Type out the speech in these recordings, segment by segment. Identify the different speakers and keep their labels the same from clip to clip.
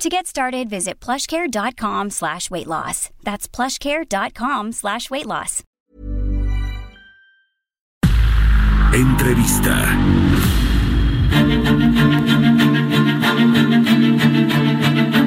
Speaker 1: To get started, visit plushcare.com slash weight loss. That's plushcare.com slash weight loss.
Speaker 2: Entrevista.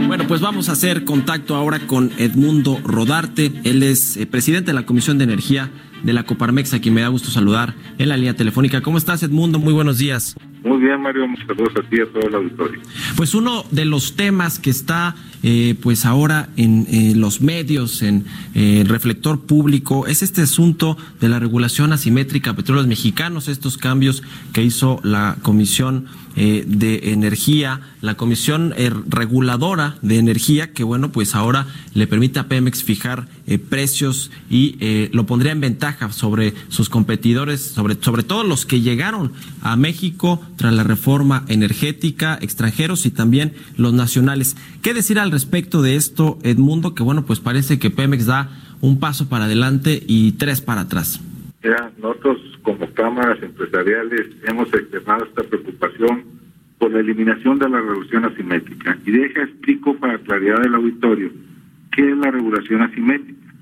Speaker 3: Bueno, pues vamos a hacer contacto ahora con Edmundo Rodarte. Él es eh, presidente de la Comisión de Energía de la Coparmex, a quien me da gusto saludar en la línea telefónica. ¿Cómo estás, Edmundo? Muy buenos días.
Speaker 4: Muy bien, Mario, muchas gracias a ti y a todo el auditorio.
Speaker 3: Pues uno de los temas que está eh, pues ahora en eh, los medios, en eh, el reflector público, es este asunto de la regulación asimétrica a petróleos mexicanos, estos cambios que hizo la Comisión de Energía, la Comisión Reguladora de Energía, que bueno, pues ahora le permite a Pemex fijar precios y lo pondría en ventaja sobre sus competidores, sobre, sobre todo los que llegaron a México tras la reforma energética, extranjeros y también los nacionales. ¿Qué decir al respecto de esto, Edmundo? Que bueno, pues parece que Pemex da un paso para adelante y tres para atrás.
Speaker 4: Nosotros como cámaras empresariales hemos externado esta preocupación por la eliminación de la regulación asimétrica. Y deja explico para claridad del auditorio qué es la regulación asimétrica.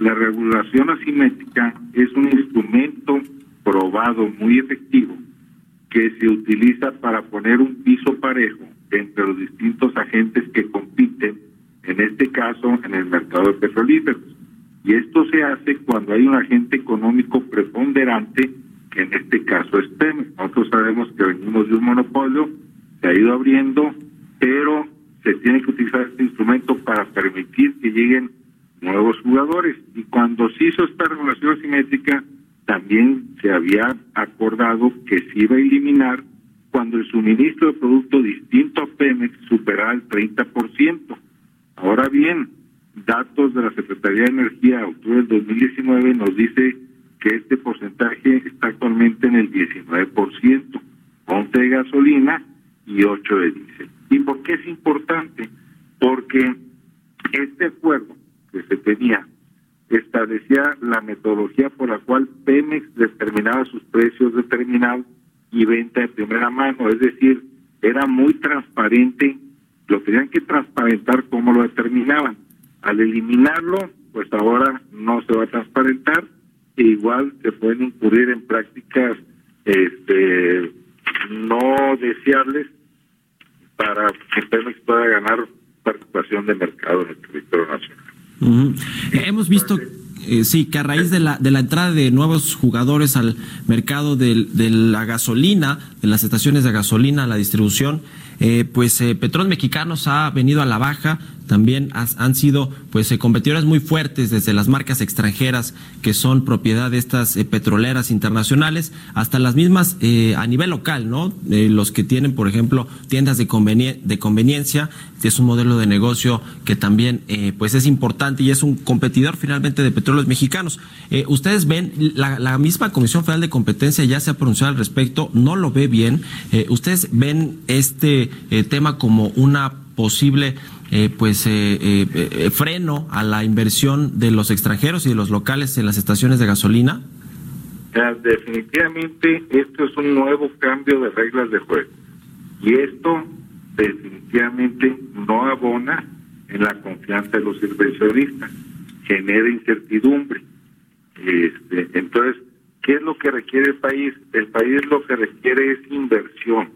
Speaker 4: La regulación asimétrica es un instrumento probado muy efectivo que se utiliza para poner un piso parejo entre los distintos agentes que compiten, en este caso en el mercado de petrolíferos. Y esto se hace cuando hay un agente económico preponderante, que en este caso es Pemex. Nosotros sabemos que venimos de un monopolio, se ha ido abriendo, pero se tiene que utilizar este instrumento para permitir que lleguen nuevos jugadores. Y cuando se hizo esta regulación asimétrica, también se había acordado que se iba a eliminar cuando el suministro de producto distinto a Pemex superara el 30%. Ahora bien, datos de la Secretaría de Energía de octubre del 2019 nos dice que este porcentaje está actualmente en el 19%, 11 de gasolina y 8 de diésel. ¿Y por qué es importante? Porque este acuerdo que se tenía establecía la metodología por la cual Pemex determinaba sus precios determinados y venta de primera mano, es decir, era muy transparente, lo tenían que transparentar cómo lo determinaban. Al eliminarlo, pues ahora no se va a transparentar e igual se pueden incurrir en prácticas este no deseables para que Pemex pueda ganar participación de mercado en el territorio nacional.
Speaker 3: Hemos visto, eh, sí, que a raíz de la, de la entrada de nuevos jugadores al mercado de, la gasolina, de las estaciones de gasolina, la distribución, eh, pues eh, Petróleos Mexicanos ha venido a la baja, también han sido pues eh, competidores muy fuertes desde las marcas extranjeras que son propiedad de estas petroleras internacionales hasta las mismas a nivel local, ¿no? los que tienen, por ejemplo, tiendas de, de conveniencia, que es un modelo de negocio que también pues es importante y es un competidor finalmente de petróleos mexicanos. ustedes ven, la, misma Comisión Federal de Competencia ya se ha pronunciado al respecto, no lo ve bien. ustedes ven este eh, tema como una posible eh, pues eh, freno a la inversión de los extranjeros y de los locales en las estaciones de gasolina?
Speaker 4: Definitivamente esto es un nuevo cambio de reglas de juego y esto definitivamente no abona en la confianza de los inversionistas, genera incertidumbre. Este, entonces, ¿qué es lo que requiere el país? El país lo que requiere es inversión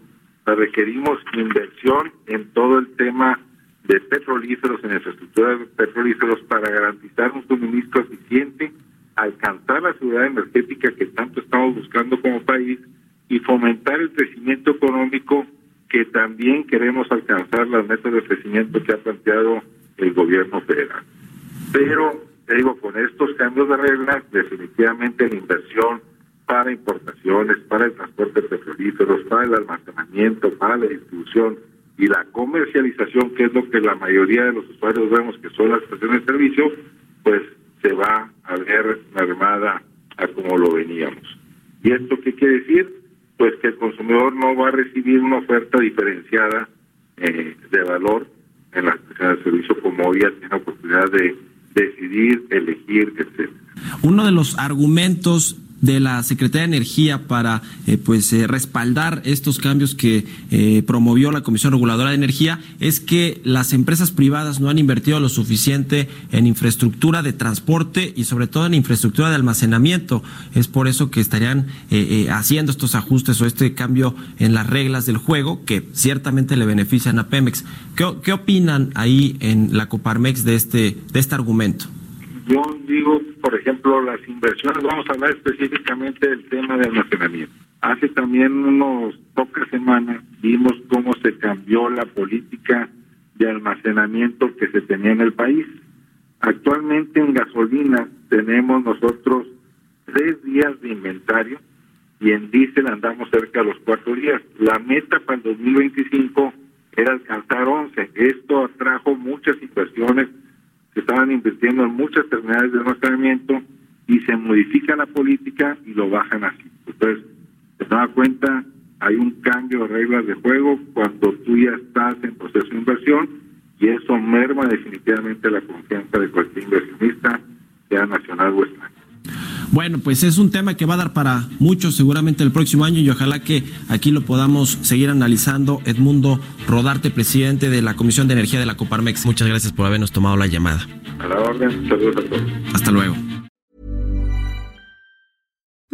Speaker 4: requerimos inversión en todo el tema de petrolíferos, en infraestructura de petrolíferos para garantizar un suministro eficiente, alcanzar la seguridad energética que tanto estamos buscando como país y fomentar el crecimiento económico que también queremos alcanzar las metas de crecimiento que ha planteado el gobierno federal. Pero, te digo, con estos cambios de reglas, definitivamente la inversión para importaciones, para el transporte de petrolíferos, para el almacenamiento, para la distribución y la comercialización, que es lo que la mayoría de los usuarios vemos que son las estaciones de servicio, pues se va a ver nada a como lo veníamos. ¿Y esto qué quiere decir? Pues que el consumidor no va a recibir una oferta diferenciada eh, de valor en, la, en el servicio como hoy ya tiene oportunidad de decidir, elegir, etcétera.
Speaker 3: Uno de los argumentos de la Secretaría de Energía para eh, pues eh, respaldar estos cambios que eh, promovió la Comisión Reguladora de Energía es que las empresas privadas no han invertido lo suficiente en infraestructura de transporte y sobre todo en infraestructura de almacenamiento. Es por eso que estarían haciendo estos ajustes o este cambio en las reglas del juego que ciertamente le benefician a Pemex. ¿Qué, qué opinan ahí en la Coparmex de este de este argumento?
Speaker 4: Yo digo, por ejemplo, las inversiones, vamos a hablar específicamente del tema de almacenamiento. Hace también unos pocas semanas vimos cómo se cambió la política de almacenamiento que se tenía en el país. Actualmente en gasolina tenemos nosotros tres días de inventario y en diésel andamos cerca de los cuatro días. La meta para el 2025 era alcanzar 11. Esto atrajo muchas inversiones estaban invirtiendo en muchas terminales de almacenamiento y se modifica la política y lo bajan así. Entonces, se da cuenta, hay un cambio de reglas de juego cuando tú ya estás en proceso de inversión y eso merma definitivamente la confianza de cualquier inversionista, sea nacional o extranjero.
Speaker 3: Bueno, pues es un tema que va a dar para mucho seguramente el próximo año y ojalá que aquí lo podamos seguir analizando. Edmundo Rodarte, presidente de la Comisión de Energía de la Coparmex. Muchas gracias por habernos tomado la llamada.
Speaker 4: A la orden, saludos a todos.
Speaker 3: Hasta luego.